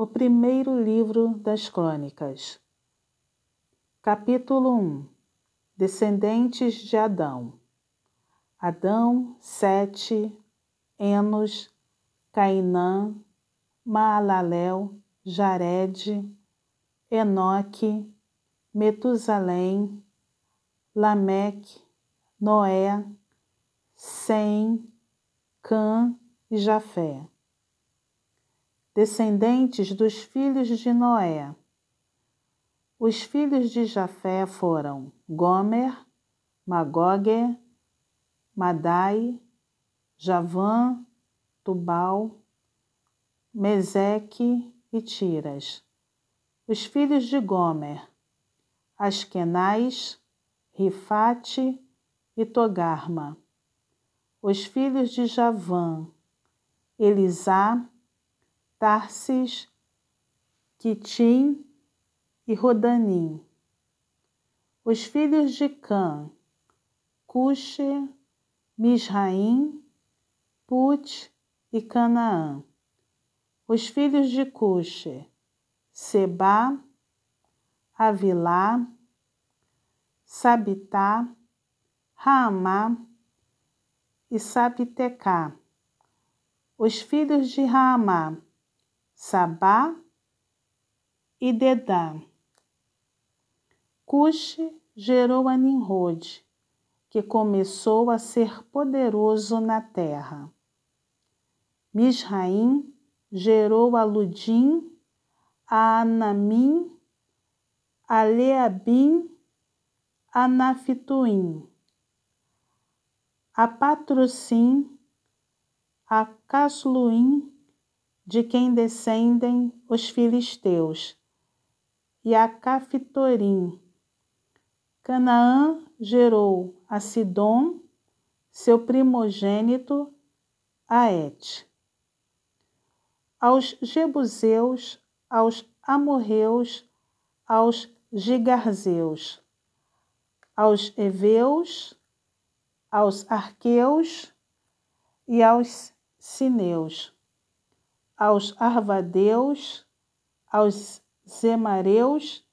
O primeiro livro das Crônicas. Capítulo 1 Descendentes de Adão. Adão, Sete, Enos, Cainã, Maalalel, Jared, Enoque, Metusalém, Lameque, Noé, Sem, Cã e Jafé descendentes dos filhos de Noé. Os filhos de Jafé foram Gomer, Magogue, Madai, Javã, Tubal, Meseque e Tiras. Os filhos de Gomer, Askenais, Rifate e Togarma. Os filhos de Javã, Elisá, Tarsis, Quitim e Rodanim. Os filhos de Cã, Cuxe, Misraim, Put e Canaã. Os filhos de Cuxe, Seba, Avilá, Sabitá, Raamá e Sabitecá. Os filhos de Raamá, Sabá e Dedá. Cuxi gerou a Nimrod, que começou a ser poderoso na terra. Misraim gerou a Ludim, a Anamim, a Leabim, a Naftuim, a Patrocim, a Casluim de quem descendem os filisteus, e a Cafitorim. Canaã gerou a Sidom, seu primogênito, a Et. Aos Jebuseus, aos Amorreus, aos Gigarzeus, aos Eveus, aos Arqueus e aos Sineus aos Arvadeus, aos Zemareus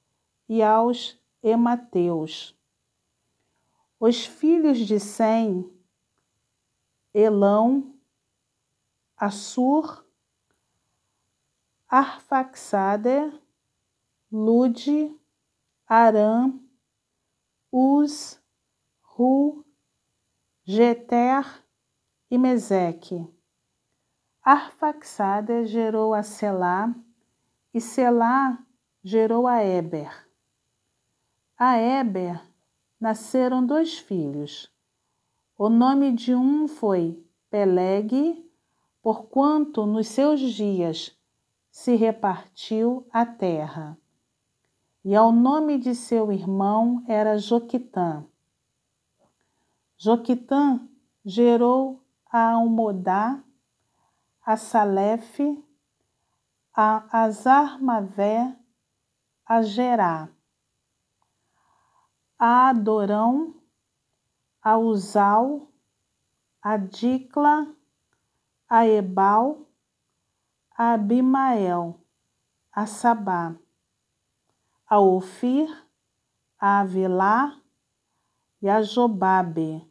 e aos Emateus. Os filhos de Sem, Elão, Assur, Arfaxade, Lude, Arã, Uz, Ru, Jeter e Meseque. Arfaxada gerou a Selá e Selá gerou a Eber. A Eber nasceram dois filhos. O nome de um foi Peleg, porquanto nos seus dias se repartiu a terra. E ao nome de seu irmão era Joquitã. Joquitã gerou a Almodá a Salef, a Azarmavé, a Gerá, a Adorão, a Uzal, a Dicla, a Ebal, a Abimael, a Sabá, a Ofir, a Avilá e a Jobabe.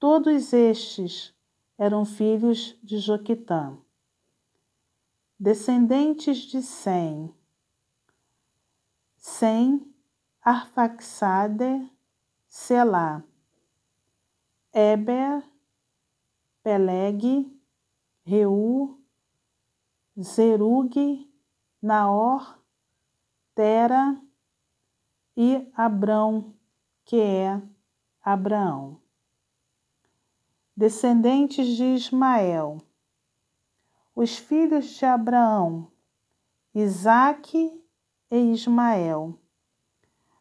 Todos estes eram filhos de Joquitã. Descendentes de Sem. Sem, Arfaxade, Selá. Eber, Peleg, Reu, Zerug, Naor, Tera e Abrão, que é Abraão descendentes de Ismael, os filhos de Abraão, Isaque e Ismael.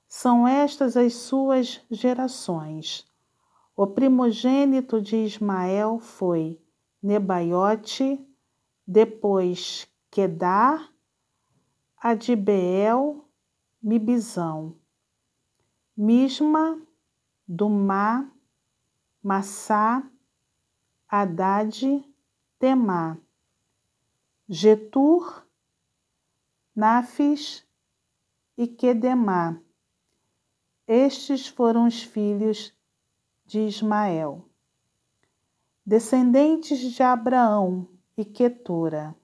São estas as suas gerações. O primogênito de Ismael foi Nebaiote, depois Quedar, Adibeel, Mibizão, Misma, Dumá, Massá, Haddad, Temá, Getur, Nafis e Quedemá. Estes foram os filhos de Ismael, descendentes de Abraão e Quetura.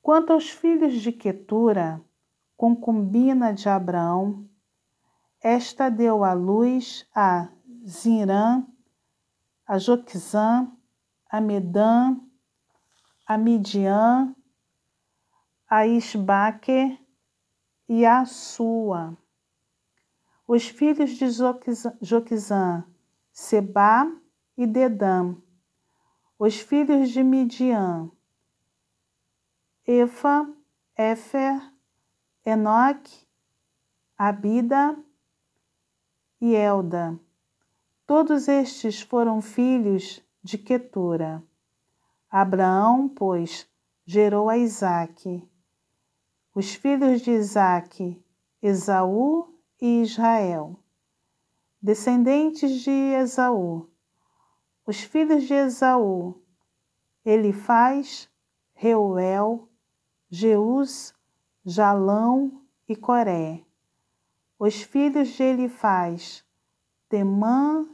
Quanto aos filhos de Quetura, concubina de Abraão, esta deu à luz a Zirã, a Joquizã, a Medã, a Midian, a Isbaque e a Sua. Os filhos de Joquizã, Seba e Dedã. Os filhos de Midian, Efa, Éfer, Enoque, Abida e Elda. Todos estes foram filhos de Quetura. Abraão, pois, gerou a Isaque. Os filhos de Isaque, Esaú e Israel. Descendentes de Esaú. Os filhos de Esaú, Elifaz, Reuel, Jeus, Jalão e Coré. Os filhos de Elifaz, Temã,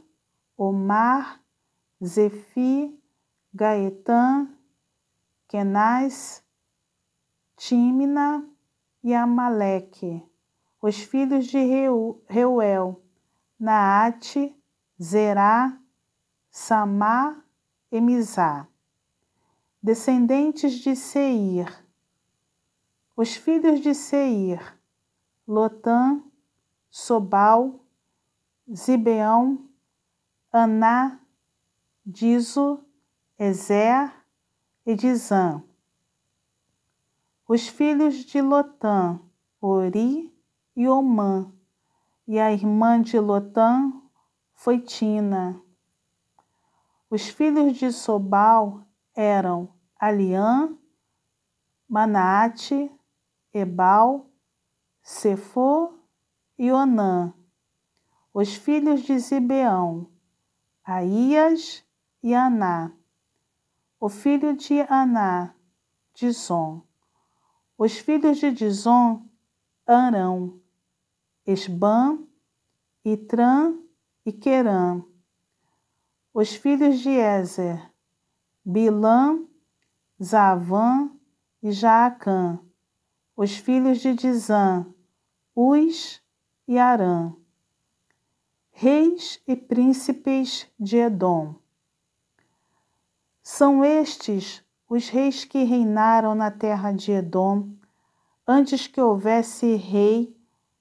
Omar, Zefi, Gaetã, Kenaz, Tímina e Amaleque, os filhos de Reuel, Naate, Zerá, Samá e Mizá, descendentes de Seir, os filhos de Seir, Lotã, Sobal, Zibeão, Aná, Dizo, Ezer e Dizã. Os filhos de Lotã, Ori e Omã, e a irmã de Lotã foi Tina. Os filhos de Sobal eram Aliã, Manaate, Ebal, Sefo e Onã. Os filhos de Zibeão, Aías e Aná o filho de Aná, Dizon. Os filhos de Dizon, Arão, Esbã, Itrã e Querã. Os filhos de Ezer, Bilã, Zavã e Jaacã. Os filhos de Dizã, Uz e Arã. Reis e príncipes de Edom. São estes os reis que reinaram na terra de Edom, antes que houvesse rei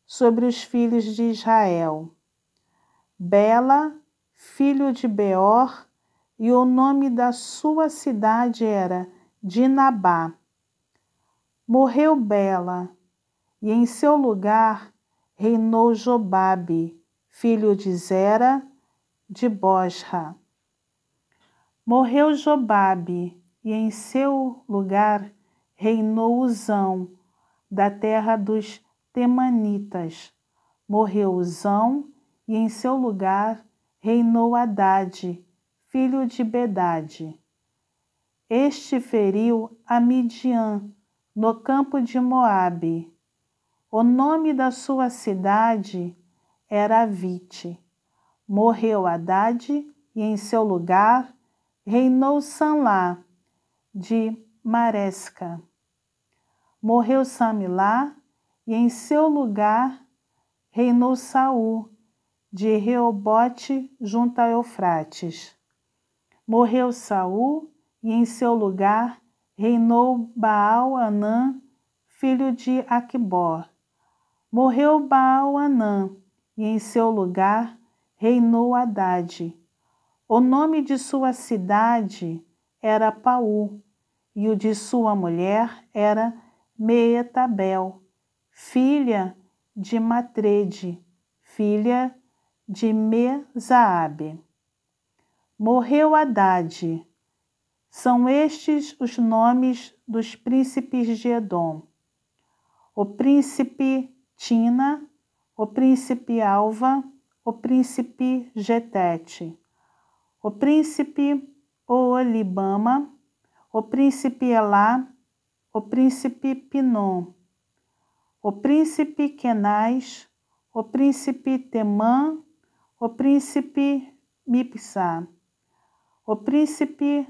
sobre os filhos de Israel. Bela, filho de Beor, e o nome da sua cidade era Dinabá. Morreu Bela, e em seu lugar reinou Jobabe, filho de Zera, de Bosra. Morreu Jobabe, e em seu lugar reinou Uzão, da terra dos Temanitas. Morreu Uzão, e em seu lugar reinou Haddad, filho de Bedade. Este feriu a Midian, no campo de Moabe. O nome da sua cidade era Avite. Morreu Haddad, e em seu lugar reinou Sanlá de Maresca. Morreu Samilá e em seu lugar reinou Saul de Reobote junto a Eufrates. Morreu Saul e em seu lugar reinou Baal Anã, filho de Aquibor. Morreu Baal Anã e em seu lugar reinou Haddad, o nome de sua cidade era Paú, e o de sua mulher era Meetabel, filha de Matrede, filha de Mesaabe. Morreu Haddad. São estes os nomes dos príncipes de Edom. O príncipe Tina, o príncipe Alva, o príncipe Getete. O príncipe Oolibama, o príncipe Elá, o príncipe Pinom, o príncipe Kenaz, o príncipe Temã, o príncipe Mipsá, o príncipe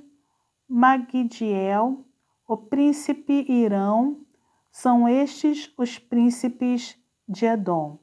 Magdiel, o príncipe Irão, são estes os príncipes de Edom.